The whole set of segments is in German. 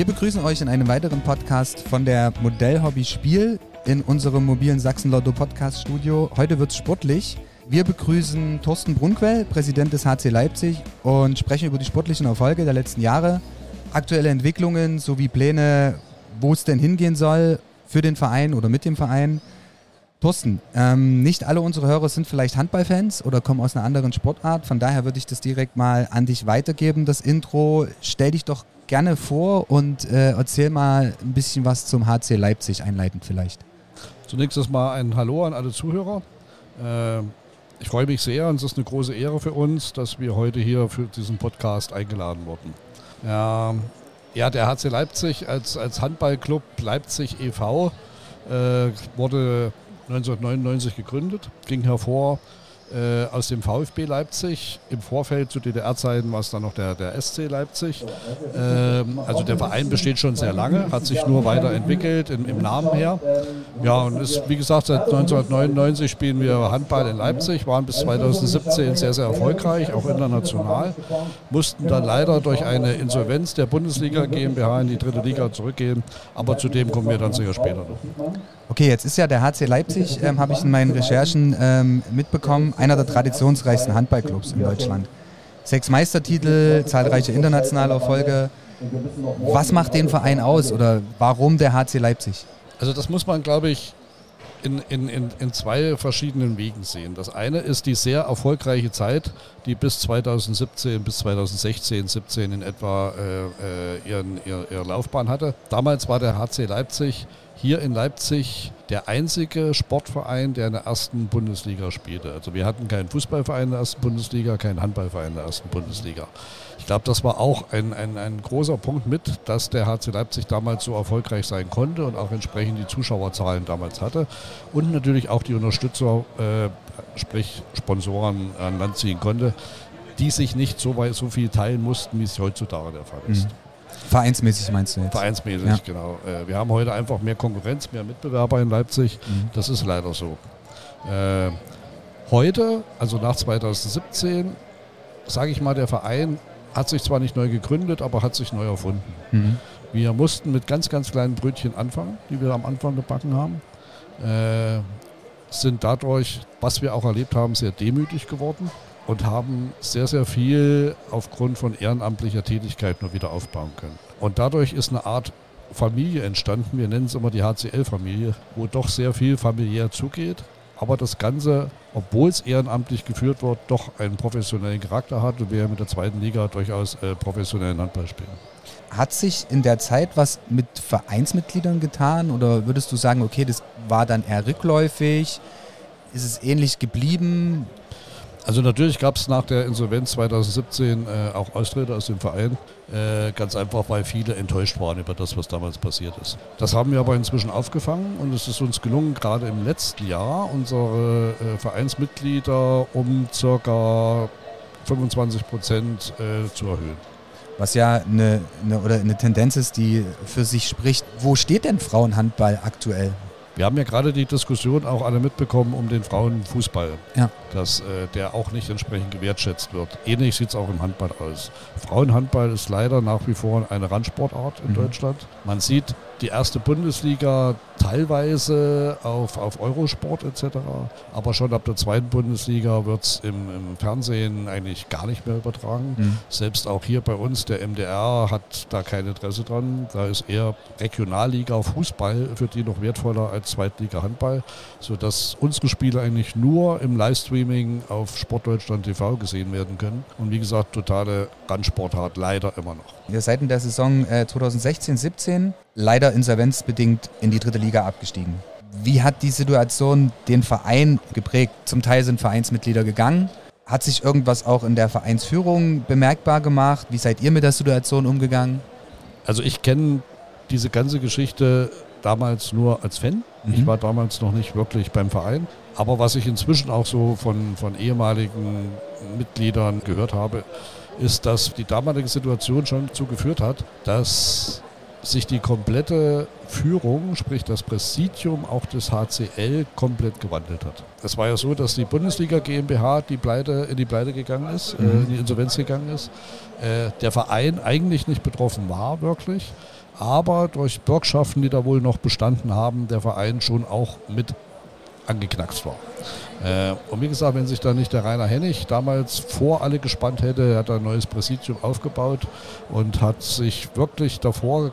Wir begrüßen euch in einem weiteren Podcast von der Modellhobby Spiel in unserem mobilen Sachsen-Lotto Podcast Studio. Heute wird es sportlich. Wir begrüßen Thorsten Brunquell, Präsident des HC Leipzig und sprechen über die sportlichen Erfolge der letzten Jahre, aktuelle Entwicklungen sowie Pläne, wo es denn hingehen soll für den Verein oder mit dem Verein. Thorsten, ähm, nicht alle unsere Hörer sind vielleicht Handballfans oder kommen aus einer anderen Sportart. Von daher würde ich das direkt mal an dich weitergeben, das Intro. Stell dich doch gerne vor und äh, erzähl mal ein bisschen was zum HC Leipzig einleitend vielleicht. Zunächst erstmal ein Hallo an alle Zuhörer. Äh, ich freue mich sehr und es ist eine große Ehre für uns, dass wir heute hier für diesen Podcast eingeladen wurden. Ja, ja der HC Leipzig als, als Handballclub Leipzig e.V. Äh, wurde 1999 gegründet, ging hervor äh, aus dem VfB Leipzig. Im Vorfeld zu DDR-Zeiten war es dann noch der, der SC Leipzig. Ähm, also der Verein besteht schon sehr lange, hat sich nur weiterentwickelt im, im Namen her. Ja, und ist, wie gesagt, seit 1999 spielen wir Handball in Leipzig, waren bis 2017 sehr, sehr erfolgreich, auch international. Mussten dann leider durch eine Insolvenz der Bundesliga GmbH in die dritte Liga zurückgehen, aber zu dem kommen wir dann sicher später noch. Okay, jetzt ist ja der HC Leipzig, ähm, habe ich in meinen Recherchen ähm, mitbekommen, einer der traditionsreichsten Handballclubs in Deutschland. Sechs Meistertitel, zahlreiche internationale Erfolge. Was macht den Verein aus oder warum der HC Leipzig? Also das muss man, glaube ich, in, in, in, in zwei verschiedenen Wegen sehen. Das eine ist die sehr erfolgreiche Zeit, die bis 2017, bis 2016, 17 in etwa äh, äh ihren, ihr, ihre Laufbahn hatte. Damals war der HC Leipzig hier in Leipzig der einzige Sportverein, der in der ersten Bundesliga spielte. Also wir hatten keinen Fußballverein in der ersten Bundesliga, keinen Handballverein in der ersten Bundesliga. Ich glaube, das war auch ein, ein, ein großer Punkt mit, dass der HC Leipzig damals so erfolgreich sein konnte und auch entsprechend die Zuschauerzahlen damals hatte. Und natürlich auch die Unterstützer, äh, sprich Sponsoren an Land ziehen konnte, die sich nicht so, weit, so viel teilen mussten, wie es heutzutage der Fall ist. Mhm. Vereinsmäßig meinst du jetzt? Vereinsmäßig, ja. genau. Äh, wir haben heute einfach mehr Konkurrenz, mehr Mitbewerber in Leipzig. Mhm. Das ist leider so. Äh, heute, also nach 2017, sage ich mal, der Verein hat sich zwar nicht neu gegründet, aber hat sich neu erfunden. Mhm. Wir mussten mit ganz, ganz kleinen Brötchen anfangen, die wir am Anfang gebacken haben. Äh, sind dadurch, was wir auch erlebt haben, sehr demütig geworden und haben sehr, sehr viel aufgrund von ehrenamtlicher Tätigkeit nur wieder aufbauen können. Und dadurch ist eine Art Familie entstanden, wir nennen es immer die HCL-Familie, wo doch sehr viel familiär zugeht, aber das Ganze, obwohl es ehrenamtlich geführt wird, doch einen professionellen Charakter hat und wir mit der zweiten Liga durchaus äh, professionellen Handball spielen. Hat sich in der Zeit was mit Vereinsmitgliedern getan oder würdest du sagen, okay, das war dann eher rückläufig? Ist es ähnlich geblieben? Also natürlich gab es nach der Insolvenz 2017 äh, auch Austritte aus dem Verein. Äh, ganz einfach, weil viele enttäuscht waren über das, was damals passiert ist. Das haben wir aber inzwischen aufgefangen und es ist uns gelungen, gerade im letzten Jahr unsere äh, Vereinsmitglieder um circa 25 Prozent äh, zu erhöhen. Was ja eine, eine, oder eine Tendenz ist, die für sich spricht. Wo steht denn Frauenhandball aktuell? Wir haben ja gerade die Diskussion auch alle mitbekommen um den Frauenfußball, ja. dass äh, der auch nicht entsprechend gewertschätzt wird. Ähnlich sieht es auch im Handball aus. Frauenhandball ist leider nach wie vor eine Randsportart in mhm. Deutschland. Man sieht die erste Bundesliga teilweise auf, auf Eurosport etc. Aber schon ab der zweiten Bundesliga wird es im, im, Fernsehen eigentlich gar nicht mehr übertragen. Mhm. Selbst auch hier bei uns, der MDR hat da kein Interesse dran. Da ist eher Regionalliga Fußball für die noch wertvoller als Zweitliga Handball, sodass unsere Spiele eigentlich nur im Livestreaming auf Sportdeutschland TV gesehen werden können. Und wie gesagt, totale Randsportart leider immer noch. Ihr seid in der Saison äh, 2016, 17 leider insolvenzbedingt in die dritte Liga abgestiegen. Wie hat die Situation den Verein geprägt? Zum Teil sind Vereinsmitglieder gegangen. Hat sich irgendwas auch in der Vereinsführung bemerkbar gemacht? Wie seid ihr mit der Situation umgegangen? Also ich kenne diese ganze Geschichte damals nur als Fan. Mhm. Ich war damals noch nicht wirklich beim Verein. Aber was ich inzwischen auch so von, von ehemaligen Mitgliedern gehört habe, ist, dass die damalige Situation schon dazu geführt hat, dass sich die komplette Führung, sprich das Präsidium auch des HCL komplett gewandelt hat. Es war ja so, dass die Bundesliga GmbH die Pleite, in die Pleite gegangen ist, äh, Mhm. in die Insolvenz gegangen ist. Äh, der Verein eigentlich nicht betroffen war, wirklich. Aber durch Bürgschaften, die da wohl noch bestanden haben, der Verein schon auch mit angeknackst war. Äh, und wie gesagt, wenn sich da nicht der Rainer Hennig damals vor alle gespannt hätte, er hat ein neues Präsidium aufgebaut und hat sich wirklich davor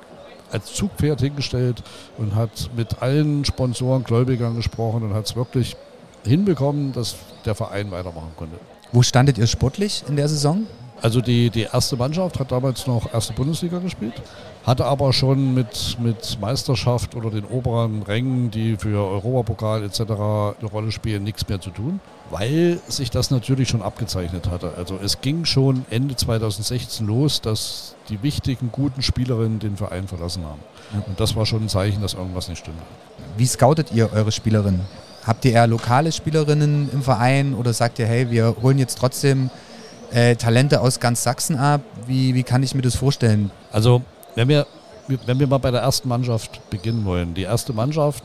als Zugpferd hingestellt und hat mit allen Sponsoren, Gläubigern gesprochen und hat es wirklich hinbekommen, dass der Verein weitermachen konnte. Wo standet ihr sportlich in der Saison? Also die, die erste Mannschaft hat damals noch erste Bundesliga gespielt, hatte aber schon mit, mit Meisterschaft oder den oberen Rängen, die für Europapokal etc. eine Rolle spielen, nichts mehr zu tun, weil sich das natürlich schon abgezeichnet hatte. Also es ging schon Ende 2016 los, dass die wichtigen, guten Spielerinnen den Verein verlassen haben. Und das war schon ein Zeichen, dass irgendwas nicht stimmt. Wie scoutet ihr eure Spielerinnen? Habt ihr eher lokale Spielerinnen im Verein oder sagt ihr, hey, wir holen jetzt trotzdem äh, Talente aus ganz Sachsen ab? Wie, wie kann ich mir das vorstellen? Also, wenn wir, wenn wir mal bei der ersten Mannschaft beginnen wollen. Die erste Mannschaft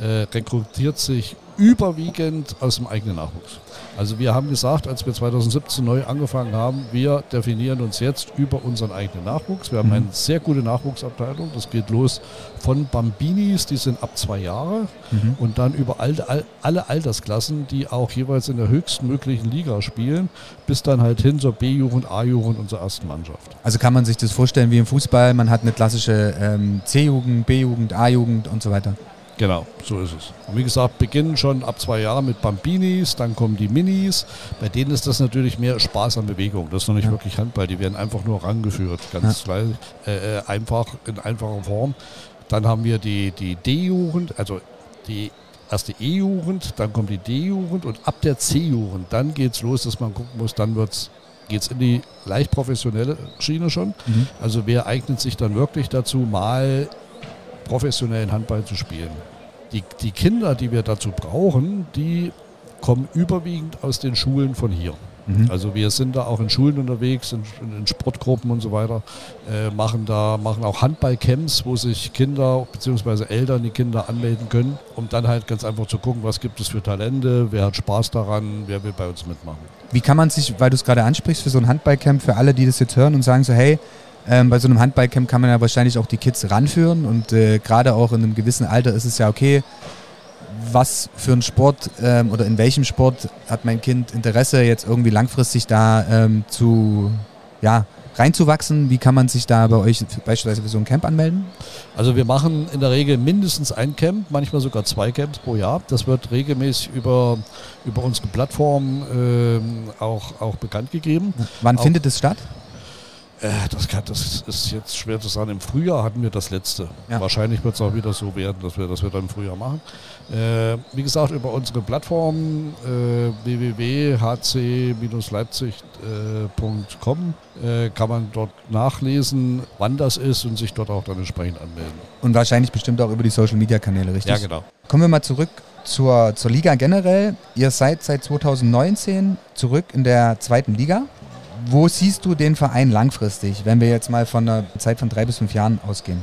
äh, rekrutiert sich überwiegend aus dem eigenen Nachwuchs. Also wir haben gesagt, als wir 2017 neu angefangen haben, wir definieren uns jetzt über unseren eigenen Nachwuchs. Wir haben Mhm. eine sehr gute Nachwuchsabteilung. Das geht los von Bambinis, die sind ab zwei Jahre, Mhm. und dann über all, all, alle Altersklassen, die auch jeweils in der höchsten möglichen Liga spielen, bis dann halt hin zur B-Jugend, A-Jugend und zur ersten Mannschaft. Also kann man sich das vorstellen wie im Fußball, man hat eine klassische ähm, C-Jugend, B-Jugend, A-Jugend und so weiter. Genau, so ist es. Und wie gesagt, beginnen schon ab zwei Jahren mit Bambinis, dann kommen die Minis. Bei denen ist das natürlich mehr Spaß an Bewegung. Das ist noch nicht Ja. wirklich Handball, die werden einfach nur rangeführt, ganz leicht, äh, äh, einfach in einfacher Form. Dann haben wir die, die D-Jugend, also die erste E-Jugend, dann kommt die D-Jugend und ab der C-Jugend, dann geht es los, dass man gucken muss, dann wird's geht es in die leicht professionelle Schiene schon. Mhm. Also wer eignet sich dann wirklich dazu, mal professionellen Handball zu spielen? Die, die Kinder, die wir dazu brauchen, die kommen überwiegend aus den Schulen von hier. Mhm. Also wir sind da auch in Schulen unterwegs, in, in Sportgruppen und so weiter, äh, machen da machen auch Handballcamps, wo sich Kinder bzw. Eltern die Kinder anmelden können, um dann halt ganz einfach zu gucken, was gibt es für Talente, wer hat Spaß daran, wer will bei uns mitmachen. Wie kann man sich, weil du es gerade ansprichst, für so ein Handballcamp, für alle, die das jetzt hören und sagen so, hey, ähm, bei so einem Handballcamp kann man ja wahrscheinlich auch die Kids ranführen und äh, gerade auch in einem gewissen Alter ist es ja okay, was für ein Sport ähm, oder in welchem Sport hat mein Kind Interesse, jetzt irgendwie langfristig da ähm, zu, ja, reinzuwachsen? Wie kann man sich da bei euch beispielsweise für so ein Camp anmelden? Also wir machen in der Regel mindestens ein Camp, manchmal sogar zwei Camps pro Jahr. Das wird regelmäßig über, über unsere Plattform ähm, auch, auch bekannt gegeben. Wann Auch- findet es statt? Äh, das, kann, das ist jetzt schwer zu sagen. Im Frühjahr hatten wir das letzte. Ja. Wahrscheinlich wird es auch wieder so werden, dass wir das dann im Frühjahr machen. Äh, wie gesagt, über unsere Plattform äh, www.hc-leipzig.com äh, kann man dort nachlesen, wann das ist und sich dort auch dann entsprechend anmelden. Und wahrscheinlich bestimmt auch über die Social Media Kanäle, richtig? genau. Kommen wir mal zurück zur, zur Liga generell. Ihr seid seit 2019 zurück in der zweiten Liga. Wo siehst du den Verein langfristig, wenn wir jetzt mal von einer Zeit von drei bis fünf Jahren ausgehen?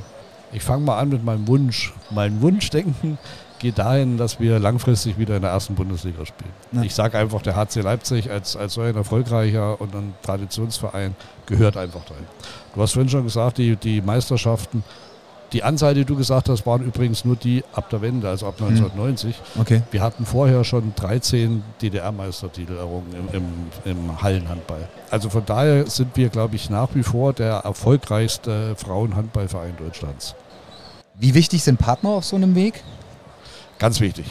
Ich fange mal an mit meinem Wunsch. Mein Wunschdenken geht dahin, dass wir langfristig wieder in der ersten Bundesliga spielen. Ja. Ich sage einfach, der HC Leipzig als, als so ein erfolgreicher und ein Traditionsverein gehört einfach dahin. Du hast vorhin schon gesagt, die, die Meisterschaften, die Anzahl, die du gesagt hast, waren übrigens nur die ab der Wende, also ab 1990. Okay. Wir hatten vorher schon 13 DDR-Meistertitel errungen im, im, im Hallenhandball. Also von daher sind wir, glaube ich, nach wie vor der erfolgreichste Frauenhandballverein Deutschlands. Wie wichtig sind Partner auf so einem Weg? Ganz wichtig.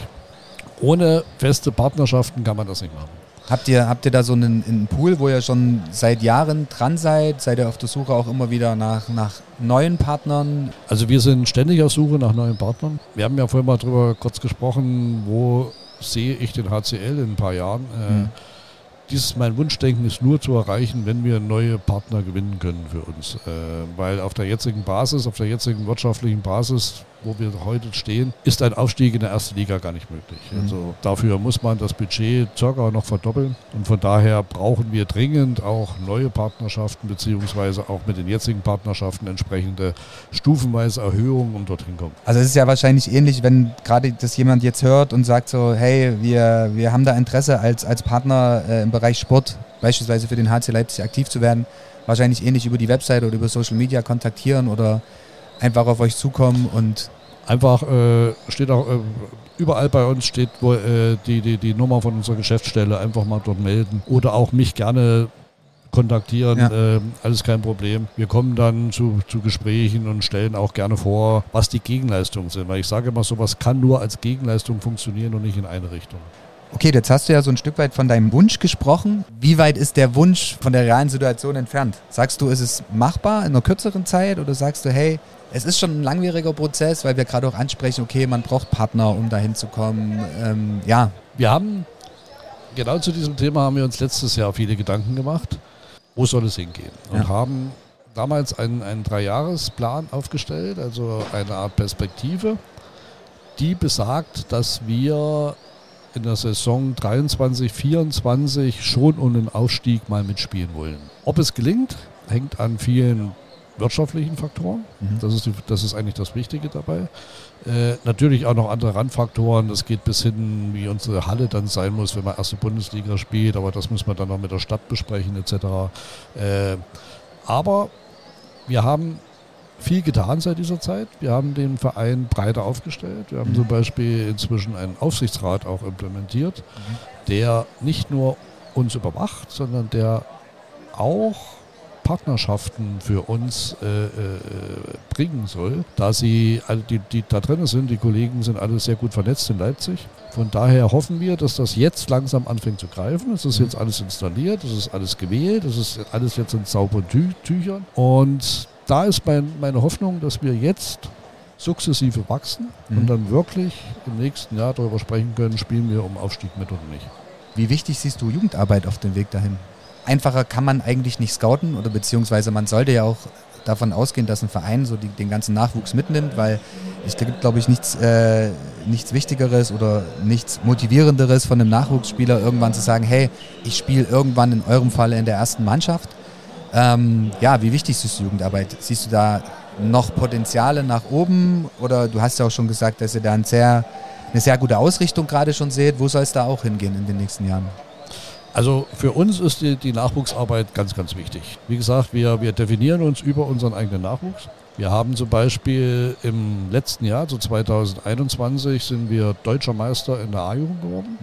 Ohne feste Partnerschaften kann man das nicht machen. Habt ihr, habt ihr da so einen, einen Pool, wo ihr schon seit Jahren dran seid? Seid ihr auf der Suche auch immer wieder nach, nach neuen Partnern? Also wir sind ständig auf Suche nach neuen Partnern. Wir haben ja vorhin mal darüber kurz gesprochen, wo sehe ich den HCL in ein paar Jahren. Äh, Mhm. Dieses mein Wunschdenken ist nur zu erreichen, wenn wir neue Partner gewinnen können für uns. Äh, weil auf der jetzigen Basis, auf der jetzigen wirtschaftlichen Basis wo wir heute stehen, ist ein Aufstieg in der ersten Liga gar nicht möglich. Mhm. Also dafür muss man das Budget circa noch verdoppeln. Und von daher brauchen wir dringend auch neue Partnerschaften, beziehungsweise auch mit den jetzigen Partnerschaften entsprechende stufenweise Erhöhungen, um dorthin kommen. Also es ist ja wahrscheinlich ähnlich, wenn gerade das jemand jetzt hört und sagt so, hey, wir, wir haben da Interesse als, als Partner äh, im Bereich Sport, beispielsweise für den HC Leipzig aktiv zu werden, wahrscheinlich ähnlich über die Webseite oder über Social Media kontaktieren oder einfach auf euch zukommen und Einfach äh, steht auch äh, überall bei uns steht wo, äh, die, die, die Nummer von unserer Geschäftsstelle, einfach mal dort melden oder auch mich gerne kontaktieren, Ja. äh, alles kein Problem. Wir kommen dann zu, zu Gesprächen und stellen auch gerne vor, was die Gegenleistungen sind, weil ich sage immer, sowas kann nur als Gegenleistung funktionieren und nicht in eine Richtung. Okay, jetzt hast du ja so ein Stück weit von deinem Wunsch gesprochen. Wie weit ist der Wunsch von der realen Situation entfernt? Sagst du, ist es machbar in einer kürzeren Zeit oder sagst du, hey, es ist schon ein langwieriger Prozess, weil wir gerade auch ansprechen, okay, man braucht Partner, um dahin zu kommen. Ähm, ja, Wir haben, genau zu diesem Thema haben wir uns letztes Jahr viele Gedanken gemacht, wo soll es hingehen? Und Ja. haben damals einen, einen Dreijahresplan aufgestellt, also eine Art Perspektive, die besagt, dass wir in der Saison 23, 24 schon um den Aufstieg mal mitspielen wollen. Ob es gelingt, hängt an vielen wirtschaftlichen Faktoren. Mhm. Das, ist die, das ist eigentlich das Wichtige dabei. Äh, natürlich auch noch andere Randfaktoren. Das geht bis hin, wie unsere Halle dann sein muss, wenn man erste Bundesliga spielt. Aber das muss man dann noch mit der Stadt besprechen etc. Äh, aber wir haben viel getan seit dieser Zeit. Wir haben den Verein breiter aufgestellt. Wir haben Mhm. zum Beispiel inzwischen einen Aufsichtsrat auch implementiert, der nicht nur uns überwacht, sondern der auch Partnerschaften für uns äh, äh, bringen soll, da sie, alle die, die da drin sind, die Kollegen sind alle sehr gut vernetzt in Leipzig. Von daher hoffen wir, dass das jetzt langsam anfängt zu greifen. Es ist jetzt alles installiert, es ist alles gewählt, es ist alles jetzt in sauberen Tü Tüchern. Und da ist mein, meine Hoffnung, dass wir jetzt sukzessive wachsen Mhm. und dann wirklich im nächsten Jahr darüber sprechen können, spielen wir um Aufstieg mit oder nicht. Wie wichtig siehst du Jugendarbeit auf dem Weg dahin? Einfacher kann man eigentlich nicht scouten oder beziehungsweise man sollte ja auch davon ausgehen, dass ein Verein so die, den ganzen Nachwuchs mitnimmt, weil es gibt, glaube ich, nichts, äh, nichts Wichtigeres oder nichts Motivierenderes von einem Nachwuchsspieler, irgendwann zu sagen, hey, ich spiele irgendwann in eurem Falle in der ersten Mannschaft. Ähm, ja, wie wichtig du Jugendarbeit? Siehst du da noch Potenziale nach oben oder du hast ja auch schon gesagt, dass ihr da ein sehr, eine sehr gute Ausrichtung gerade schon seht. Wo soll es da auch hingehen in den nächsten Jahren? Also für uns ist die, die Nachwuchsarbeit ganz, ganz wichtig. Wie gesagt, wir, wir definieren uns über unseren eigenen Nachwuchs. Wir haben zum Beispiel im letzten Jahr, so 2021, sind wir deutscher Meister in der A-Jugend geworden,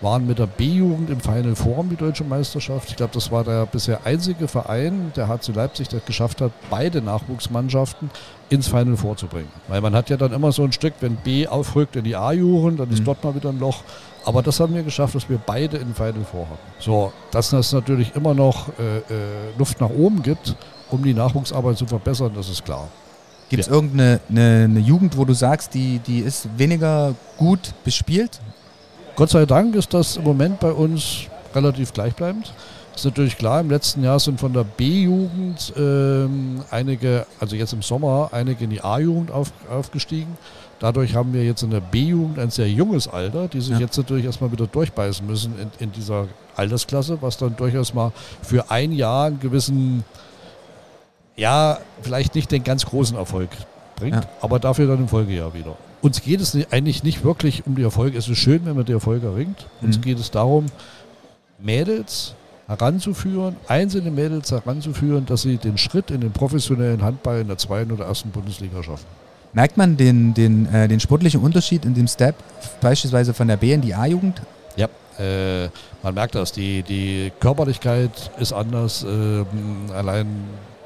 waren mit der B-Jugend im Final Four um die deutsche Meisterschaft. Ich glaube, das war der bisher einzige Verein, der HC Leipzig, der es geschafft hat, beide Nachwuchsmannschaften ins Final Four zu bringen. Weil man hat ja dann immer so ein Stück, wenn B aufrückt in die A-Jugend, dann ist Mhm. dort mal wieder ein Loch. Aber das haben wir geschafft, dass wir beide in Final Four hatten. So, dass es natürlich immer noch äh, äh, Luft nach oben gibt, um die Nachwuchsarbeit zu verbessern, das ist klar. Gibt es irgendeine eine, eine Jugend, wo du sagst, die, die ist weniger gut bespielt? Gott sei Dank ist das im Moment bei uns relativ gleichbleibend. Ist natürlich klar, im letzten Jahr sind von der B-Jugend ähm, einige, also jetzt im Sommer, einige in die A-Jugend auf, aufgestiegen. Dadurch haben wir jetzt in der B-Jugend ein sehr junges Alter, die sich Ja. jetzt natürlich erstmal wieder durchbeißen müssen in, in dieser Altersklasse, was dann durchaus mal für ein Jahr einen gewissen, ja, vielleicht nicht den ganz großen Erfolg bringt, Ja. aber dafür dann im Folgejahr wieder. Uns geht es eigentlich nicht wirklich um die Erfolge. Es ist schön, wenn man die Erfolge erringt. Uns Mhm. geht es darum, Mädels heranzuführen, einzelne Mädels heranzuführen, dass sie den Schritt in den professionellen Handball in der zweiten oder ersten Bundesliga schaffen. Merkt man den, den, äh, den sportlichen Unterschied in dem Step, beispielsweise von der B in die A-Jugend? Ja. Äh, man merkt das, die, die Körperlichkeit ist anders, ähm, allein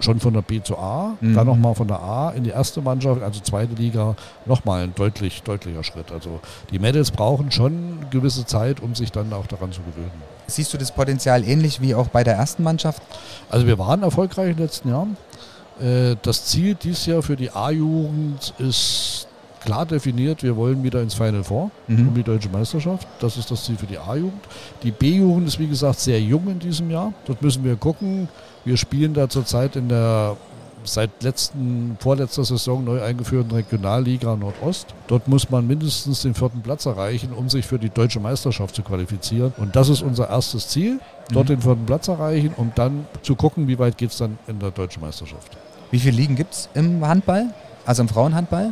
schon von der B zu A, Mhm. dann nochmal von der A in die erste Mannschaft, also zweite Liga, nochmal ein deutlich, deutlicher Schritt. Also die Mädels brauchen schon gewisse Zeit, um sich dann auch daran zu gewöhnen. Siehst du das Potenzial ähnlich wie auch bei der ersten Mannschaft? Also wir waren erfolgreich in den letzten Jahren. Äh, Das Ziel dieses Jahr für die A-Jugend ist klar definiert. Wir wollen wieder ins Final Four Mhm. um die deutsche Meisterschaft. Das ist das Ziel für die A-Jugend. Die B-Jugend ist wie gesagt sehr jung in diesem Jahr. Dort müssen wir gucken. Wir spielen da zurzeit in der seit letzten, vorletzter Saison neu eingeführten Regionalliga Nordost. Dort muss man mindestens den vierten Platz erreichen, um sich für die deutsche Meisterschaft zu qualifizieren. Und das ist unser erstes Ziel, dort mhm. den vierten Platz erreichen, um dann zu gucken, wie weit geht es dann in der deutschen Meisterschaft. Wie viele Ligen gibt es im Handball? Also im Frauenhandball?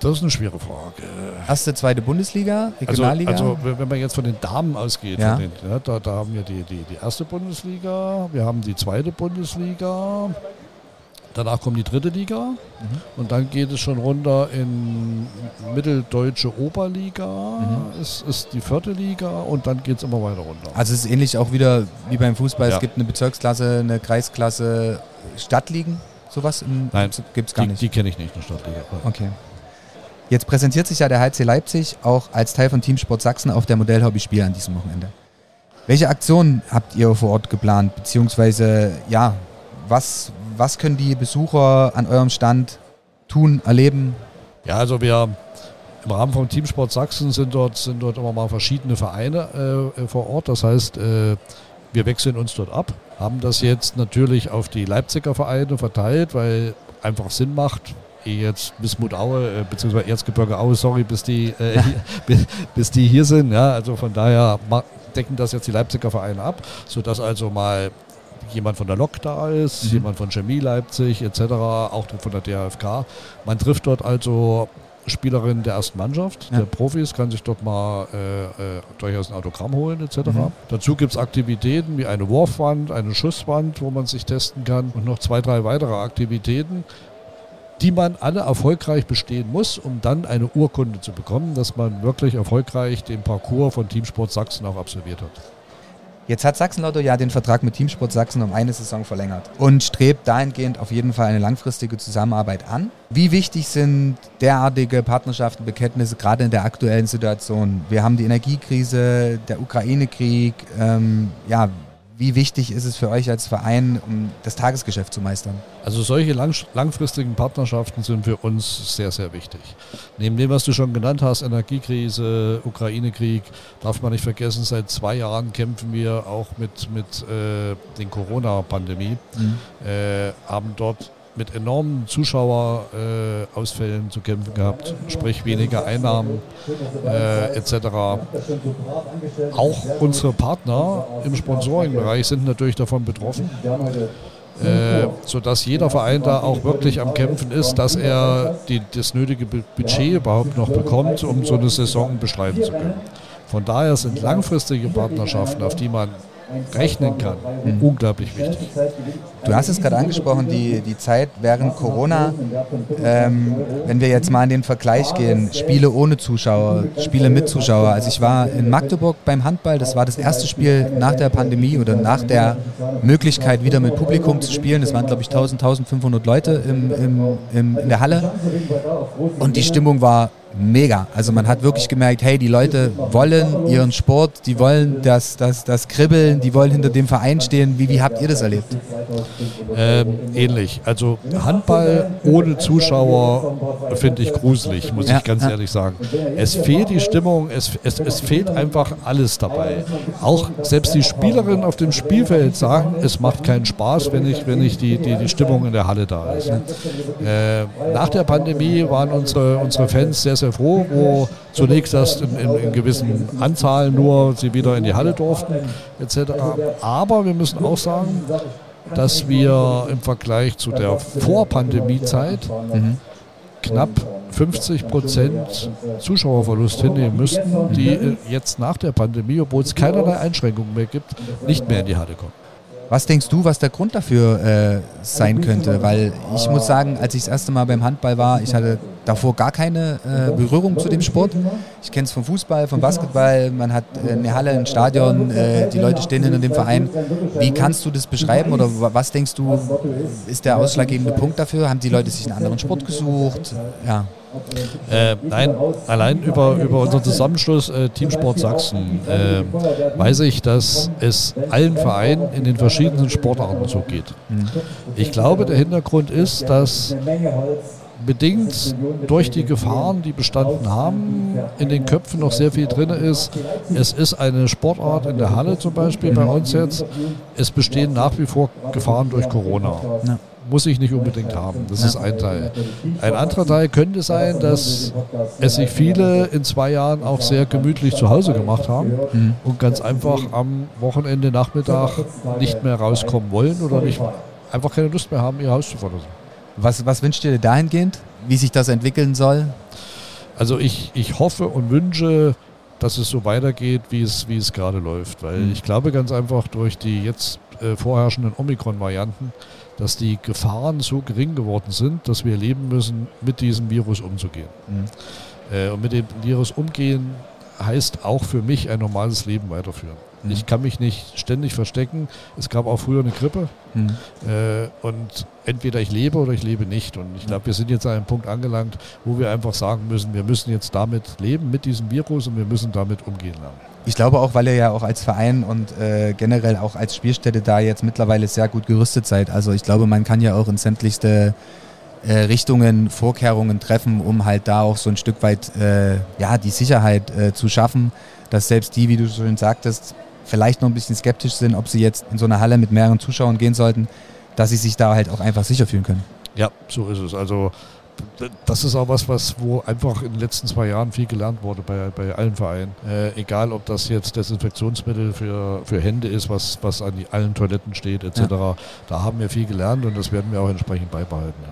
Das ist eine schwere Frage. Erste, zweite Bundesliga, Regionalliga? Also, also wenn man jetzt von den Damen ausgeht, ja. den, ja, da, da, haben wir die, die, die erste Bundesliga, wir haben die zweite Bundesliga, danach kommt die dritte Liga mhm. und dann geht es schon runter in mitteldeutsche Oberliga, mhm. ist, ist die vierte Liga und dann geht es immer weiter runter. Also es ist ähnlich auch wieder wie beim Fußball, ja. es gibt eine Bezirksklasse, eine Kreisklasse, Stadtligen, sowas gibt es gar die, nicht. Die kenne ich nicht, eine Stadtliga. Okay. Jetzt präsentiert sich ja der HC Leipzig auch als Teil von Teamsport Sachsen auf der Modellhobby-Spiel an diesem Wochenende. Welche Aktionen habt ihr vor Ort geplant? Beziehungsweise, ja, was, was können die Besucher an eurem Stand tun, erleben? Ja, also wir im Rahmen vom Teamsport Sachsen sind dort, sind dort immer mal verschiedene Vereine äh, vor Ort. Das heißt, äh, wir wechseln uns dort ab, haben das jetzt natürlich auf die Leipziger Vereine verteilt, weil einfach Sinn macht jetzt Bismut Aue, äh, beziehungsweise Erzgebirge Aue, sorry, bis die, äh, bis, bis, die hier sind. Ja, also von daher decken das jetzt die Leipziger Vereine ab, sodass also mal jemand von der Lok da ist, mhm. jemand von Chemie Leipzig etc., auch von der DHFK. Man trifft dort also Spielerinnen der ersten Mannschaft, ja. der Profis, kann sich dort mal äh, äh, durchaus ein Autogramm holen etc. Mhm. Dazu gibt es Aktivitäten wie eine Wurfwand, eine Schusswand, wo man sich testen kann und noch zwei, drei weitere Aktivitäten die man alle erfolgreich bestehen muss, um dann eine Urkunde zu bekommen, dass man wirklich erfolgreich den Parcours von Teamsport Sachsen auch absolviert hat. Jetzt hat Sachsenlotto ja den Vertrag mit Teamsport Sachsen um eine Saison verlängert und strebt dahingehend auf jeden Fall eine langfristige Zusammenarbeit an. Wie wichtig sind derartige Partnerschaften, Bekenntnisse gerade in der aktuellen Situation? Wir haben die Energiekrise, der Ukraine-Krieg. Ähm, ja, wie wichtig ist es für euch als Verein, um das Tagesgeschäft zu meistern? Also solche lang, langfristigen Partnerschaften sind für uns sehr, sehr wichtig. Neben dem, was du schon genannt hast, Energiekrise, Ukraine-Krieg, darf man nicht vergessen, seit zwei Jahren kämpfen wir auch mit, mit äh, den Corona-Pandemie, mhm. äh, haben dort mit enormen Zuschauerausfällen zu kämpfen gehabt, sprich weniger Einnahmen äh, etc. Auch unsere Partner im Sponsoringbereich sind natürlich davon betroffen. Äh, sodass jeder Verein da auch wirklich am Kämpfen ist, dass er die, das nötige Budget überhaupt noch bekommt, um so eine Saison bestreiten zu können. Von daher sind langfristige Partnerschaften, auf die man rechnen kann. Mhm. Unglaublich wichtig. Du hast es gerade angesprochen, die, die Zeit während Corona. Ähm, wenn wir jetzt mal in den Vergleich gehen, Spiele ohne Zuschauer, Spiele mit Zuschauer. Also ich war in Magdeburg beim Handball, das war das erste Spiel nach der Pandemie oder nach der Möglichkeit, wieder mit Publikum zu spielen. Das waren, glaube ich, 1000, 1500 Leute im, im, im, in der Halle. Und die Stimmung war mega. Also man hat wirklich gemerkt, hey, die Leute wollen ihren Sport, die wollen das, das, das Kribbeln, die wollen hinter dem Verein stehen. Wie, wie habt ihr das erlebt? Ähm, ähnlich. Also Handball ohne Zuschauer finde ich gruselig, muss ja, ich ganz ja. ehrlich sagen. Es fehlt die Stimmung, es, es, es fehlt einfach alles dabei. Auch selbst die Spielerinnen auf dem Spielfeld sagen, es macht keinen Spaß, wenn ich, wenn ich die, die, die Stimmung in der Halle da ist. Äh, nach der Pandemie waren unsere, unsere Fans sehr, sehr froh, wo zunächst erst in, in, in gewissen Anzahlen nur sie wieder in die Halle durften, etc. Aber wir müssen auch sagen, dass wir im Vergleich zu der Vorpandemiezeit mhm. knapp 50 Prozent Zuschauerverlust hinnehmen müssten, die jetzt nach der Pandemie, obwohl es keinerlei Einschränkungen mehr gibt, nicht mehr in die Halle kommen. Was denkst du, was der Grund dafür äh, sein könnte? Weil ich muss sagen, als ich das erste Mal beim Handball war, ich hatte davor gar keine äh, Berührung zu dem Sport. Ich kenne es vom Fußball, vom Basketball. Man hat äh, eine Halle, ein Stadion, die Leute stehen hinter dem Verein. Wie kannst du das beschreiben oder was denkst du, ist der ausschlaggebende Punkt dafür? Haben die Leute sich einen anderen Sport gesucht? Ja. Äh, nein, allein über, über unseren Zusammenschluss äh, Teamsport Sachsen äh, weiß ich, dass es allen Vereinen in den verschiedenen Sportarten so geht. Mhm. Ich glaube, der Hintergrund ist, dass bedingt durch die Gefahren, die bestanden haben, in den Köpfen noch sehr viel drin ist. Es ist eine Sportart in der Halle zum Beispiel bei uns jetzt. Es bestehen nach wie vor Gefahren durch Corona. Muss ich nicht unbedingt haben. Das ist ein Teil. Ein anderer Teil könnte sein, dass es sich viele in zwei Jahren auch sehr gemütlich zu Hause gemacht haben mhm. und ganz einfach am Wochenende Nachmittag nicht mehr rauskommen wollen oder nicht einfach keine Lust mehr haben, ihr Haus zu verlassen. Was, was wünscht ihr dahingehend, wie sich das entwickeln soll? Also ich, ich hoffe und wünsche, dass es so weitergeht, wie es, wie es gerade läuft. Weil mhm. ich glaube ganz einfach durch die jetzt äh, vorherrschenden Omikron-Varianten, dass die Gefahren so gering geworden sind, dass wir leben müssen, mit diesem Virus umzugehen. Mhm. Äh, und mit dem Virus umgehen heißt auch für mich ein normales Leben weiterführen. Mhm. Ich kann mich nicht ständig verstecken. Es gab auch früher eine Grippe. Mhm. Äh, und entweder ich lebe oder ich lebe nicht. Und ich glaube, wir sind jetzt an einem Punkt angelangt, wo wir einfach sagen müssen, wir müssen jetzt damit leben, mit diesem Virus und wir müssen damit umgehen lernen. Ich glaube auch, weil ihr ja auch als Verein und äh, generell auch als Spielstätte da jetzt mittlerweile sehr gut gerüstet seid. Also ich glaube, man kann ja auch in sämtlichste äh, Richtungen Vorkehrungen treffen, um halt da auch so ein Stück weit äh, ja, die Sicherheit äh, zu schaffen, dass selbst die, wie du schon sagtest, vielleicht noch ein bisschen skeptisch sind, ob sie jetzt in so eine Halle mit mehreren Zuschauern gehen sollten, dass sie sich da halt auch einfach sicher fühlen können. Ja, so ist es. Also das ist auch was, was wo einfach in den letzten zwei Jahren viel gelernt wurde bei, bei allen Vereinen. Äh, egal, ob das jetzt Desinfektionsmittel für, für Hände ist, was, was an die, allen Toiletten steht, etc. Ja. Da haben wir viel gelernt und das werden wir auch entsprechend beibehalten.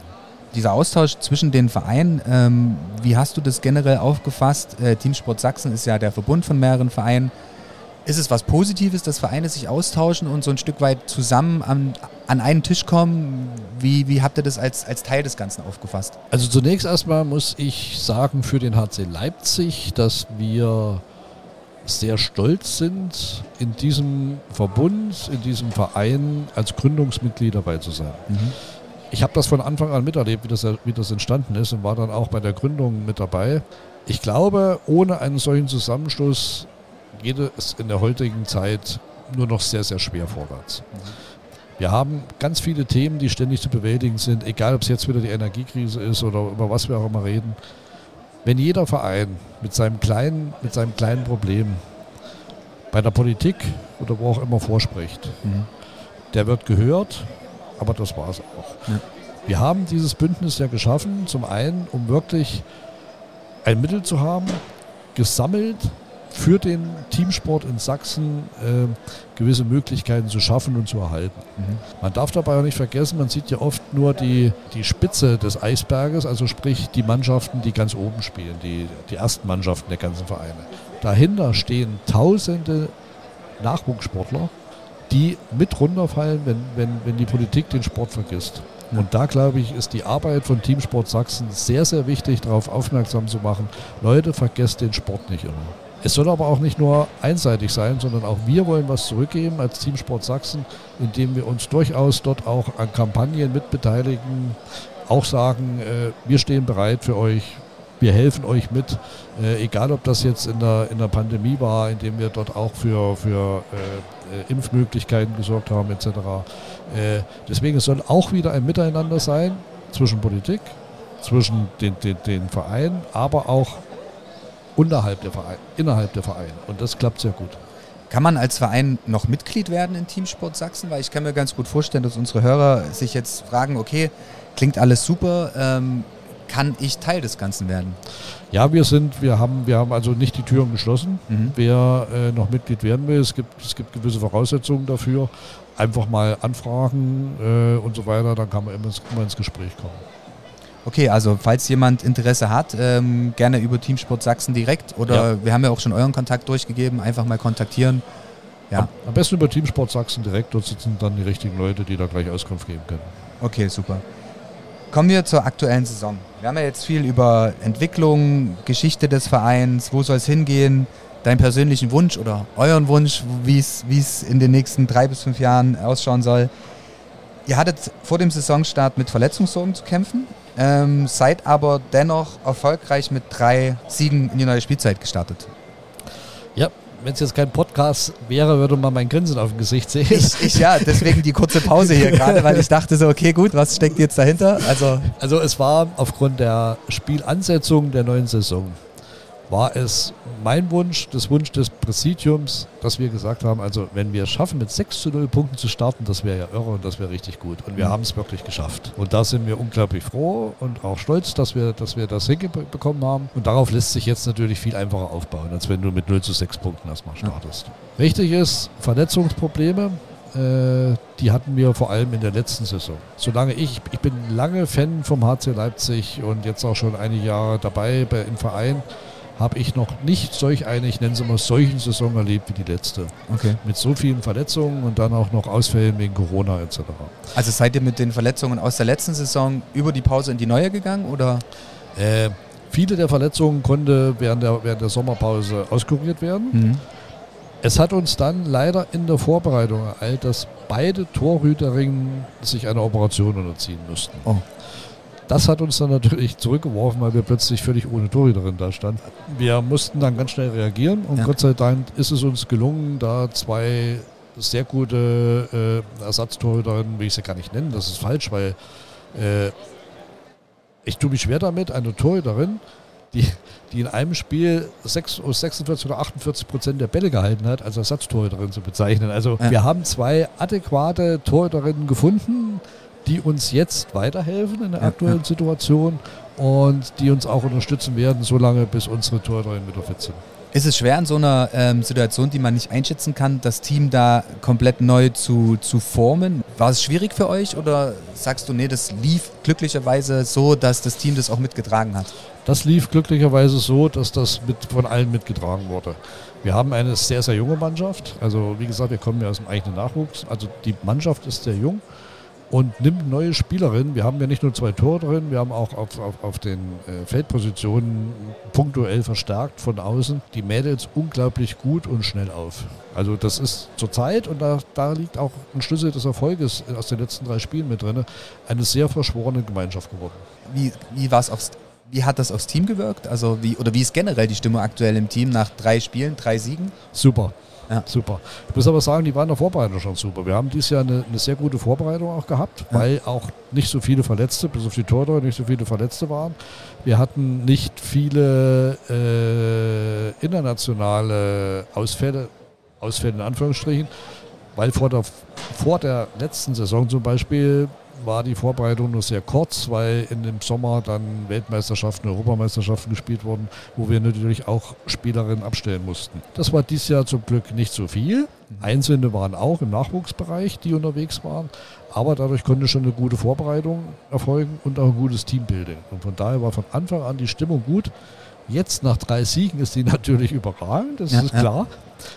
Dieser Austausch zwischen den Vereinen, ähm, wie hast du das generell aufgefasst? Äh, Teamsport Sachsen ist ja der Verbund von mehreren Vereinen. Ist es was Positives, dass Vereine sich austauschen und so ein Stück weit zusammen an, an einen Tisch kommen? Wie, wie habt ihr das als, als Teil des Ganzen aufgefasst? Also zunächst erstmal muss ich sagen für den HC Leipzig, dass wir sehr stolz sind, in diesem Verbund, in diesem Verein als Gründungsmitglied dabei zu sein. Mhm. Ich habe das von Anfang an miterlebt, wie das, wie das entstanden ist und war dann auch bei der Gründung mit dabei. Ich glaube, ohne einen solchen Zusammenschluss geht es in der heutigen Zeit nur noch sehr, sehr schwer vorwärts. Wir haben ganz viele Themen, die ständig zu bewältigen sind, egal ob es jetzt wieder die Energiekrise ist oder über was wir auch immer reden. Wenn jeder Verein mit seinem kleinen, mit seinem kleinen Problem bei der Politik oder wo auch immer vorspricht, mhm. der wird gehört, aber das war es auch. Ja. Wir haben dieses Bündnis ja geschaffen, zum einen, um wirklich ein Mittel zu haben, gesammelt für den Teamsport in Sachsen äh, gewisse Möglichkeiten zu schaffen und zu erhalten. Mhm. Man darf dabei auch nicht vergessen, man sieht ja oft nur die, die Spitze des Eisberges, also sprich die Mannschaften, die ganz oben spielen, die, die ersten Mannschaften der ganzen Vereine. Dahinter stehen tausende Nachwuchssportler, die mit runterfallen, wenn, wenn, wenn die Politik den Sport vergisst. Und da glaube ich, ist die Arbeit von Teamsport Sachsen sehr, sehr wichtig, darauf aufmerksam zu machen. Leute, vergesst den Sport nicht immer. Es soll aber auch nicht nur einseitig sein, sondern auch wir wollen was zurückgeben als Team Sport Sachsen, indem wir uns durchaus dort auch an Kampagnen mitbeteiligen, auch sagen, äh, wir stehen bereit für euch, wir helfen euch mit, äh, egal ob das jetzt in der, in der Pandemie war, indem wir dort auch für, für äh Impfmöglichkeiten gesorgt haben etc. Äh, deswegen es soll auch wieder ein Miteinander sein zwischen Politik, zwischen den, den, den Vereinen, aber auch unterhalb der Vereine, innerhalb der Vereine. Und das klappt sehr gut. Kann man als Verein noch Mitglied werden in Teamsport Sachsen? Weil ich kann mir ganz gut vorstellen, dass unsere Hörer sich jetzt fragen, okay, klingt alles super, ähm, kann ich Teil des Ganzen werden? Ja, wir sind, wir haben, wir haben also nicht die Türen geschlossen. Mhm. Wer äh, noch Mitglied werden will, es gibt, es gibt gewisse Voraussetzungen dafür. Einfach mal anfragen äh, und so weiter, dann kann man immer, immer ins Gespräch kommen. Okay, also falls jemand Interesse hat, ähm, gerne über Teamsport Sachsen direkt oder ja. wir haben ja auch schon euren Kontakt durchgegeben, einfach mal kontaktieren. Ja. Am besten über Teamsport Sachsen direkt, dort sitzen dann die richtigen Leute, die da gleich Auskunft geben können. Okay, super. Kommen wir zur aktuellen Saison. Wir haben ja jetzt viel über Entwicklung, Geschichte des Vereins, wo soll es hingehen, deinen persönlichen Wunsch oder euren Wunsch, wie es in den nächsten drei bis fünf Jahren ausschauen soll. Ihr hattet vor dem Saisonstart mit Verletzungssorgen zu kämpfen ähm, seid aber dennoch erfolgreich mit drei Siegen in die neue Spielzeit gestartet. Ja, wenn es jetzt kein Podcast wäre, würde man mein Grinsen auf dem Gesicht sehen. Ich, ich ja, deswegen die kurze Pause hier gerade, weil ich dachte so, okay, gut, was steckt jetzt dahinter? Also, also es war aufgrund der Spielansetzung der neuen Saison war es mein Wunsch, das Wunsch des Präsidiums, dass wir gesagt haben, also wenn wir es schaffen, mit 6 zu 0 Punkten zu starten, das wäre ja irre und das wäre richtig gut. Und wir mhm. haben es wirklich geschafft. Und da sind wir unglaublich froh und auch stolz, dass wir, dass wir das hinbekommen haben. Und darauf lässt sich jetzt natürlich viel einfacher aufbauen, als wenn du mit 0 zu 6 Punkten erstmal startest. Ja. Richtig ist, Verletzungsprobleme äh, die hatten wir vor allem in der letzten Saison. Solange ich, ich bin lange Fan vom HC Leipzig und jetzt auch schon einige Jahre dabei bei, im Verein, habe ich noch nicht solch eine, ich nenne es immer solchen Saison erlebt wie die letzte. Okay. Mit so vielen Verletzungen und dann auch noch Ausfällen wegen Corona etc. Also seid ihr mit den Verletzungen aus der letzten Saison über die Pause in die neue gegangen oder? Äh, viele der Verletzungen konnten während der, während der Sommerpause auskuriert werden. Mhm. Es hat uns dann leider in der Vorbereitung ereilt, dass beide Torhüterinnen sich einer Operation unterziehen mussten. Oh. Das hat uns dann natürlich zurückgeworfen, weil wir plötzlich völlig ohne Torhüterin da standen. Wir mussten dann ganz schnell reagieren und ja. Gott sei Dank ist es uns gelungen, da zwei sehr gute äh, Ersatztorhüterinnen, will ich sie gar nicht nennen, das ist falsch, weil äh, ich tue mich schwer damit, eine Torhüterin, die, die in einem Spiel 6, 46 oder 48 Prozent der Bälle gehalten hat, als Ersatztorhüterin zu bezeichnen. Also ja. wir haben zwei adäquate Torhüterinnen gefunden, die uns jetzt weiterhelfen in der aktuellen Situation und die uns auch unterstützen werden, solange bis unsere Torhüterinnen wieder fit sind. Ist es schwer in so einer ähm, Situation, die man nicht einschätzen kann, das Team da komplett neu zu, zu formen? War es schwierig für euch oder sagst du, nee, das lief glücklicherweise so, dass das Team das auch mitgetragen hat? Das lief glücklicherweise so, dass das mit, von allen mitgetragen wurde. Wir haben eine sehr, sehr junge Mannschaft. Also wie gesagt, wir kommen ja aus dem eigenen Nachwuchs. Also die Mannschaft ist sehr jung und nimmt neue Spielerinnen. Wir haben ja nicht nur zwei Tore drin, wir haben auch auf, auf, auf den äh, Feldpositionen punktuell verstärkt von außen die Mädels unglaublich gut und schnell auf. Also das ist zurzeit, und da, da liegt auch ein Schlüssel des Erfolges aus den letzten drei Spielen mit drin, eine sehr verschworene Gemeinschaft geworden. Wie, wie war es aufs wie hat das aufs Team gewirkt? Also wie, oder wie ist generell die Stimmung aktuell im Team nach drei Spielen, drei Siegen? Super. Ja. Super. Ich muss aber sagen, die waren in der Vorbereitung schon super. Wir haben dieses Jahr eine, eine sehr gute Vorbereitung auch gehabt, ja. weil auch nicht so viele Verletzte, bis auf die Torhüter nicht so viele Verletzte waren. Wir hatten nicht viele äh, internationale Ausfälle, Ausfälle in Anführungsstrichen, weil vor der, vor der letzten Saison zum Beispiel war die Vorbereitung nur sehr kurz, weil in dem Sommer dann Weltmeisterschaften, Europameisterschaften gespielt wurden, wo wir natürlich auch Spielerinnen abstellen mussten. Das war dieses Jahr zum Glück nicht so viel. Einzelne waren auch im Nachwuchsbereich, die unterwegs waren. Aber dadurch konnte schon eine gute Vorbereitung erfolgen und auch ein gutes Teambuilding. Und von daher war von Anfang an die Stimmung gut. Jetzt nach drei Siegen ist sie natürlich überragend, das ja, ist klar. Ja.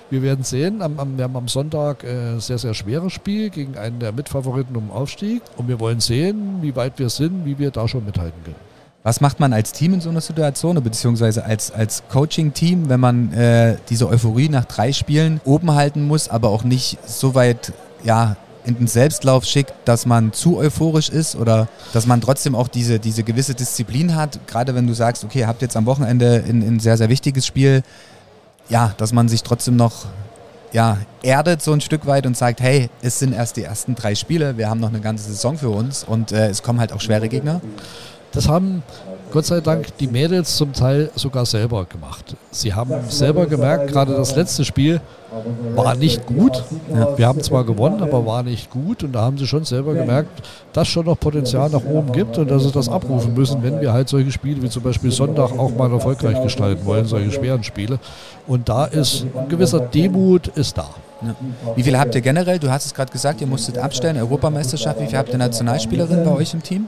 Wir werden sehen, am, am, wir haben am Sonntag ein äh, sehr, sehr schweres Spiel gegen einen der Mitfavoriten um Aufstieg. Und wir wollen sehen, wie weit wir sind, wie wir da schon mithalten können. Was macht man als Team in so einer Situation, beziehungsweise als, als Coaching-Team, wenn man äh, diese Euphorie nach drei Spielen oben halten muss, aber auch nicht so weit ja, in den Selbstlauf schickt, dass man zu euphorisch ist oder dass man trotzdem auch diese, diese gewisse Disziplin hat, gerade wenn du sagst, okay, habt jetzt am Wochenende ein, ein sehr, sehr wichtiges Spiel, ja, dass man sich trotzdem noch ja, erdet so ein Stück weit und sagt, hey, es sind erst die ersten drei Spiele, wir haben noch eine ganze Saison für uns und äh, es kommen halt auch schwere Gegner. Das haben Gott sei Dank die Mädels zum Teil sogar selber gemacht. Sie haben selber gemerkt, gerade das letzte Spiel war nicht gut. Ja. Wir haben zwar gewonnen, aber war nicht gut. Und da haben sie schon selber gemerkt, dass schon noch Potenzial nach oben gibt und dass sie das abrufen müssen, wenn wir halt solche Spiele wie zum Beispiel Sonntag auch mal erfolgreich gestalten wollen, solche schweren Spiele. Und da ist ein gewisser Demut ist da. Ja. Wie viele habt ihr generell? Du hast es gerade gesagt, ihr musstet abstellen, Europameisterschaft. Wie viele habt ihr Nationalspielerinnen bei euch im Team?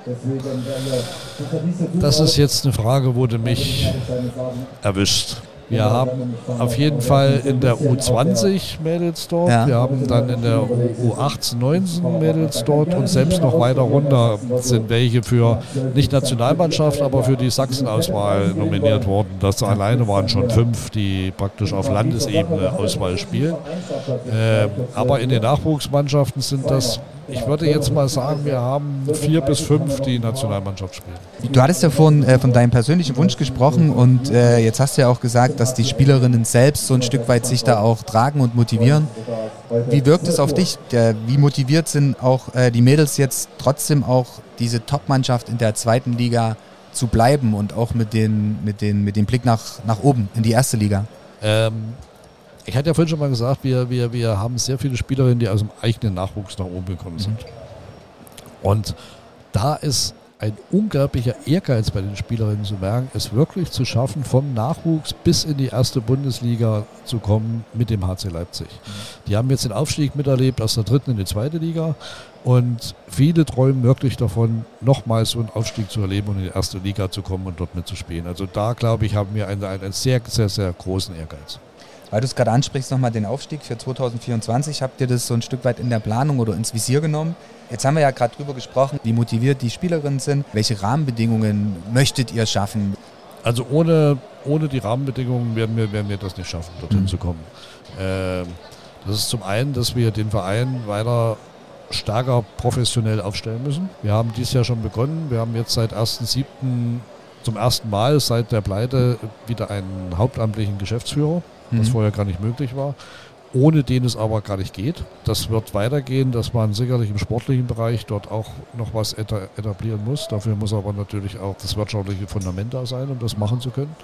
Das ist jetzt eine Frage, du mich erwischt. Wir haben auf jeden Fall in der U20 Mädels dort, ja. wir haben dann in der U18, 19 Mädels dort und selbst noch weiter runter sind welche für nicht Nationalmannschaft, aber für die Sachsen-Auswahl nominiert worden. Das alleine waren schon fünf, die praktisch auf Landesebene Auswahl spielen. Äh, aber in den Nachwuchsmannschaften sind das ich würde jetzt mal sagen, wir haben vier bis fünf, die Nationalmannschaft spielen. Du hattest ja vorhin äh, von deinem persönlichen Wunsch gesprochen und äh, jetzt hast du ja auch gesagt, dass die Spielerinnen selbst so ein Stück weit sich da auch tragen und motivieren. Wie wirkt es auf dich? Der, wie motiviert sind auch äh, die Mädels jetzt trotzdem auch diese Top-Mannschaft in der zweiten Liga zu bleiben und auch mit, den, mit, den, mit dem Blick nach, nach oben in die erste Liga? Ähm, ich hatte ja vorhin schon mal gesagt, wir, wir, wir haben sehr viele Spielerinnen, die aus dem eigenen Nachwuchs nach oben gekommen sind. Mhm. Und da ist ein unglaublicher Ehrgeiz bei den Spielerinnen zu merken, es wirklich zu schaffen, vom Nachwuchs bis in die erste Bundesliga zu kommen mit dem HC Leipzig. Die haben jetzt den Aufstieg miterlebt aus der dritten in die zweite Liga und viele träumen wirklich davon, nochmals so einen Aufstieg zu erleben und in die erste Liga zu kommen und dort mitzuspielen. Also da, glaube ich, haben wir einen, einen sehr, sehr, sehr großen Ehrgeiz. Weil du es gerade ansprichst, nochmal den Aufstieg für 2024. Habt ihr das so ein Stück weit in der Planung oder ins Visier genommen? Jetzt haben wir ja gerade drüber gesprochen, wie motiviert die Spielerinnen sind. Welche Rahmenbedingungen möchtet ihr schaffen? Also ohne, ohne die Rahmenbedingungen werden wir, werden wir das nicht schaffen, dorthin mhm. zu kommen. Ähm, das ist zum einen, dass wir den Verein weiter stärker professionell aufstellen müssen. Wir haben dieses Jahr schon begonnen. Wir haben jetzt seit 1.7. zum ersten Mal seit der Pleite wieder einen hauptamtlichen Geschäftsführer was mhm. vorher gar nicht möglich war, ohne den es aber gar nicht geht. Das wird weitergehen, dass man sicherlich im sportlichen Bereich dort auch noch was etablieren muss. Dafür muss aber natürlich auch das wirtschaftliche Fundament da sein, um das machen zu können.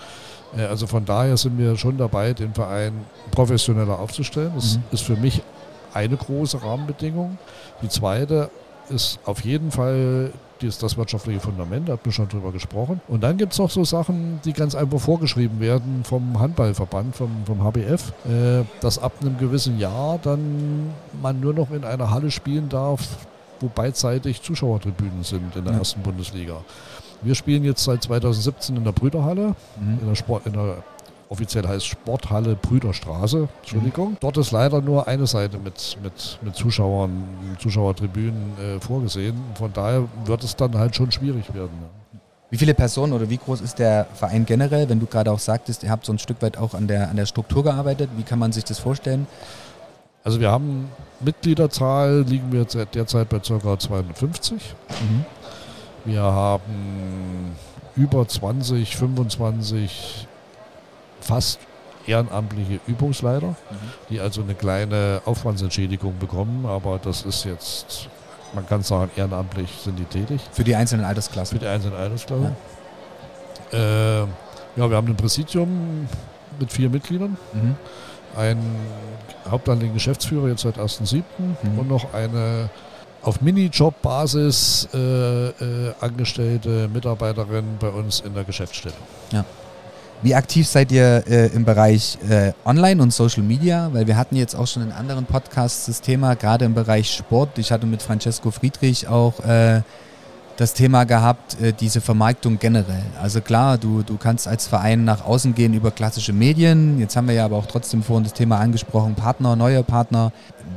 Äh, also von daher sind wir schon dabei, den Verein professioneller aufzustellen. Das mhm. ist für mich eine große Rahmenbedingung. Die zweite ist auf jeden Fall das, das wirtschaftliche Fundament, da hat man schon drüber gesprochen. Und dann gibt es noch so Sachen, die ganz einfach vorgeschrieben werden vom Handballverband, vom, vom HBF, äh, dass ab einem gewissen Jahr dann man nur noch in einer Halle spielen darf, wo beidseitig Zuschauertribünen sind in der ja. ersten Bundesliga. Wir spielen jetzt seit 2017 in der Brüderhalle, mhm. in der Sport, in der offiziell heißt Sporthalle Brüderstraße, Entschuldigung. Mhm. Dort ist leider nur eine Seite mit, mit, mit Zuschauern, Zuschauertribünen äh, vorgesehen. Von daher wird es dann halt schon schwierig werden. Ja. Wie viele Personen oder wie groß ist der Verein generell? Wenn du gerade auch sagtest, ihr habt so ein Stück weit auch an der, an der Struktur gearbeitet, wie kann man sich das vorstellen? Also wir haben Mitgliederzahl, liegen wir derzeit bei ca. 250. Mhm. Wir haben über 20, 25 fast ehrenamtliche Übungsleiter, mhm. die also eine kleine Aufwandsentschädigung bekommen, aber das ist jetzt, man kann sagen, ehrenamtlich sind die tätig. Für die einzelnen Altersklassen? Für die einzelnen Altersklassen. Ja, äh, ja wir haben ein Präsidium mit vier Mitgliedern, mhm. einen hauptamtlichen Geschäftsführer jetzt seit 1.7. Mhm. und noch eine auf Minijob-Basis äh, äh, angestellte Mitarbeiterin bei uns in der Geschäftsstelle. Ja. Wie aktiv seid ihr äh, im Bereich äh, Online und Social Media? Weil wir hatten jetzt auch schon in anderen Podcasts das Thema, gerade im Bereich Sport. Ich hatte mit Francesco Friedrich auch äh, das Thema gehabt, äh, diese Vermarktung generell. Also klar, du, du kannst als Verein nach außen gehen über klassische Medien. Jetzt haben wir ja aber auch trotzdem vorhin das Thema angesprochen, Partner, neue Partner.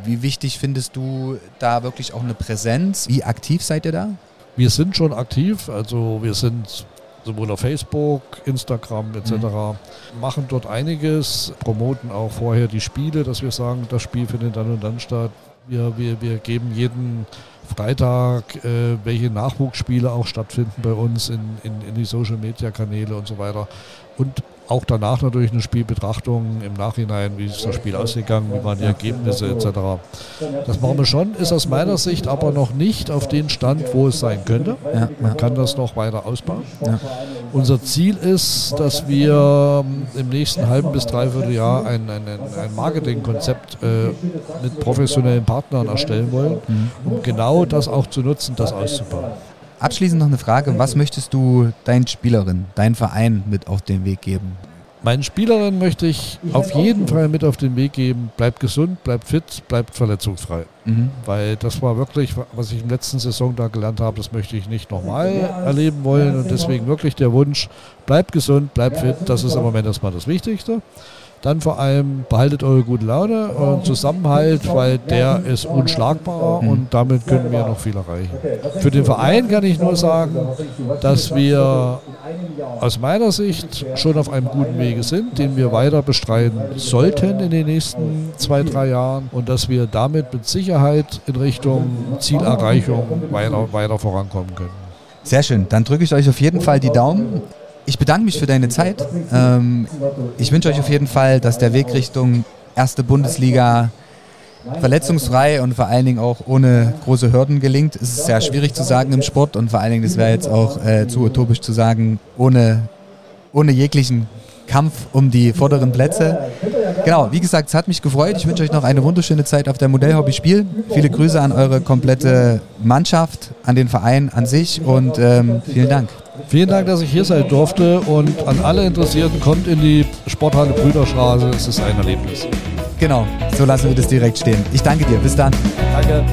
Wie wichtig findest du da wirklich auch eine Präsenz? Wie aktiv seid ihr da? Wir sind schon aktiv, also wir sind sowohl auf Facebook, Instagram etc. Mhm. Machen dort einiges, promoten auch vorher die Spiele, dass wir sagen, das Spiel findet dann und dann statt. Wir, wir, wir geben jeden Freitag, äh, welche Nachwuchsspiele auch stattfinden bei uns in, in, in die Social-Media-Kanäle und so weiter. Und auch danach natürlich eine Spielbetrachtung im Nachhinein, wie ist das Spiel ausgegangen, wie waren die Ergebnisse etc. Das machen wir schon, ist aus meiner Sicht aber noch nicht auf den Stand, wo es sein könnte. Man kann das noch weiter ausbauen. Ja. Unser Ziel ist, dass wir ähm, im nächsten halben bis dreiviertel Jahr ein, ein, ein Marketingkonzept äh, mit professionellen Partnern erstellen wollen, mhm. um genau das auch zu nutzen, das auszubauen. Abschließend noch eine Frage. Was möchtest du deinen Spielerinnen, deinen Verein mit auf den Weg geben? Meinen Spielerinnen möchte ich auf jeden Fall mit auf den Weg geben, bleibt gesund, bleibt fit, bleibt verletzungsfrei. Mhm. Weil das war wirklich, was ich im letzten Saison da gelernt habe, das möchte ich nicht nochmal erleben wollen. Und deswegen wirklich der Wunsch, bleibt gesund, bleibt fit, das ist im Moment erstmal das Wichtigste. Dann vor allem behaltet eure gute Laune, euren Zusammenhalt, weil der ist unschlagbar und damit können wir noch viel erreichen. Für den Verein kann ich nur sagen, dass wir aus meiner Sicht schon auf einem guten Wege sind, den wir weiter bestreiten sollten in den nächsten zwei, drei Jahren und dass wir damit mit Sicherheit in Richtung Zielerreichung weiter, weiter vorankommen können. Sehr schön. Dann drücke ich euch auf jeden Fall die Daumen ich bedanke mich für deine Zeit. Ähm, ich wünsche euch auf jeden Fall, dass der Weg Richtung erste Bundesliga verletzungsfrei und vor allen Dingen auch ohne große Hürden gelingt. Es ist sehr schwierig zu sagen im Sport und vor allen Dingen, das wäre jetzt auch äh, zu utopisch zu sagen, ohne, ohne jeglichen Kampf um die vorderen Plätze. Genau, wie gesagt, es hat mich gefreut. Ich wünsche euch noch eine wunderschöne Zeit auf der Modellhobby Spiel. Viele Grüße an eure komplette Mannschaft, an den Verein an sich und ähm, vielen Dank. Vielen Dank, dass ich hier sein durfte und an alle Interessierten kommt in die Sporthalle Brüderstraße. Es ist ein Erlebnis. Genau, so lassen wir das direkt stehen. Ich danke dir. Bis dann. Danke.